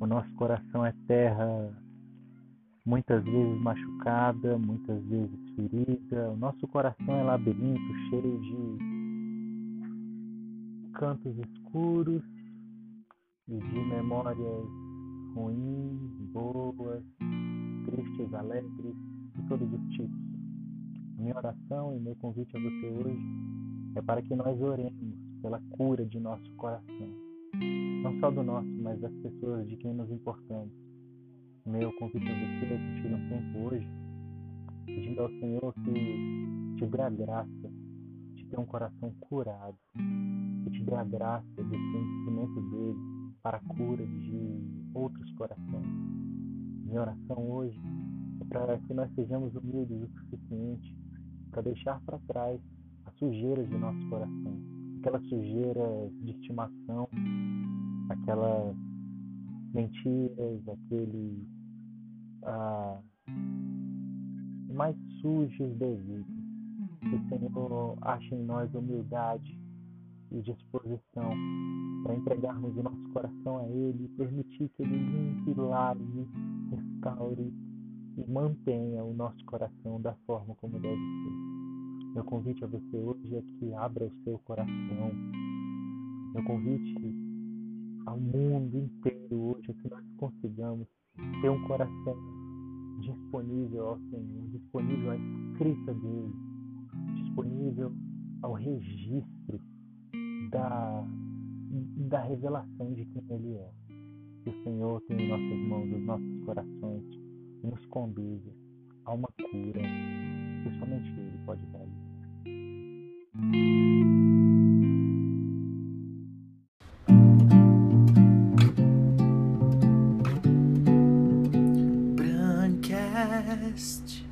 o nosso coração é terra muitas vezes machucada, muitas vezes ferida, o nosso coração é labirinto cheio de cantos escuros e de memórias ruins, boas, tristes, alegres, de todos os tipos. A minha oração e meu convite a você hoje é para que nós oremos pela cura de nosso coração. Não só do nosso, mas das pessoas de quem nos importamos. Meu convite a você é que um tempo hoje, pedindo ao Senhor que te dê a graça de ter um coração curado, que te dê a graça de ser um instrumento dele para a cura de outros corações. Minha oração hoje é para que nós sejamos humildes o suficiente para deixar para trás a sujeira de nosso coração, aquela sujeira de estimação, aquelas mentiras, aqueles ah, mais sujos desígnios. Que o Senhor ache em nós humildade e disposição para entregarmos o nosso coração a Ele e permitir que Ele limpe, lave, restaure e mantenha o nosso coração da forma como deve ser. Meu convite a você hoje é que abra o seu coração. Meu convite ao mundo inteiro hoje é que nós consigamos ter um coração disponível ao Senhor, disponível à escrita dele, disponível ao registro da, da revelação de quem Ele é. Que o Senhor tem em nossas mãos os nossos corações nos conduza a uma cura que somente Ele pode realizar. past.